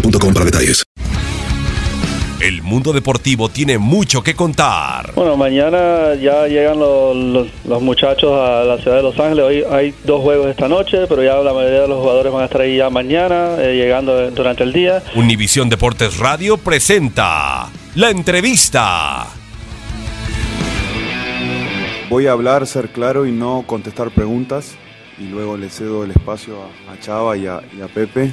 boostmobile.com para detalles. El mundo deportivo tiene mucho que contar. Bueno, mañana ya llegan los, los- los muchachos a la ciudad de Los Ángeles. Hoy hay dos juegos esta noche, pero ya la mayoría de los jugadores van a estar ahí ya mañana, eh, llegando durante el día. Univisión Deportes Radio presenta la entrevista. Voy a hablar, ser claro y no contestar preguntas. Y luego le cedo el espacio a, a Chava y a, y a Pepe.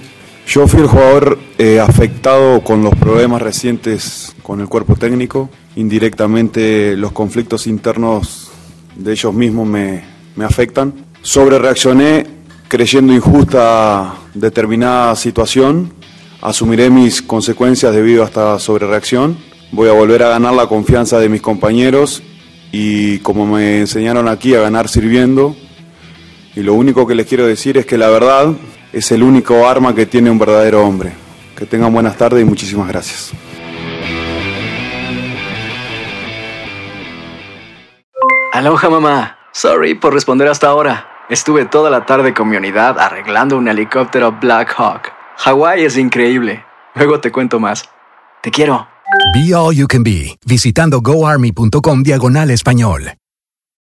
Yo fui el jugador eh, afectado con los problemas recientes con el cuerpo técnico. Indirectamente los conflictos internos de ellos mismos me, me afectan. Sobre reaccioné creyendo injusta determinada situación. Asumiré mis consecuencias debido a esta sobrereacción. Voy a volver a ganar la confianza de mis compañeros y como me enseñaron aquí a ganar sirviendo. Y lo único que les quiero decir es que la verdad es el único arma que tiene un verdadero hombre. Que tengan buenas tardes y muchísimas gracias. Aloha mamá. Sorry por responder hasta ahora. Estuve toda la tarde con mi unidad arreglando un helicóptero Black Hawk. Hawái es increíble. Luego te cuento más. Te quiero. Be All You Can Be, visitando goarmy.com diagonal español.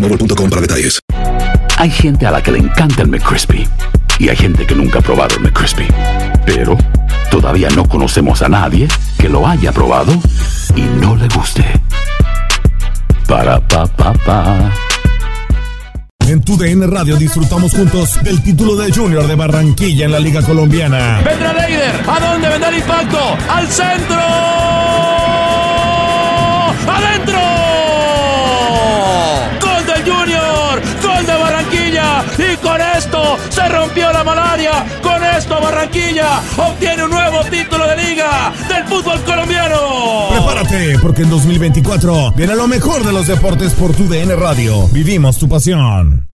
boostmobile.com para detalles. Hay gente a la que le encanta el McCrispy y hay gente que nunca ha probado el McCrispy. Pero todavía no conocemos a nadie que lo haya probado y no le guste. Para pa pa pa. En tu DN Radio disfrutamos juntos del título de Junior de Barranquilla en la Liga Colombiana. Vendrá Leider. ¿A dónde vendrá el impacto? ¡Al centro! La malaria. Con esto Barranquilla obtiene un nuevo título de liga del fútbol colombiano. Prepárate, porque en 2024 viene lo mejor de los deportes por tu DN Radio. Vivimos tu pasión.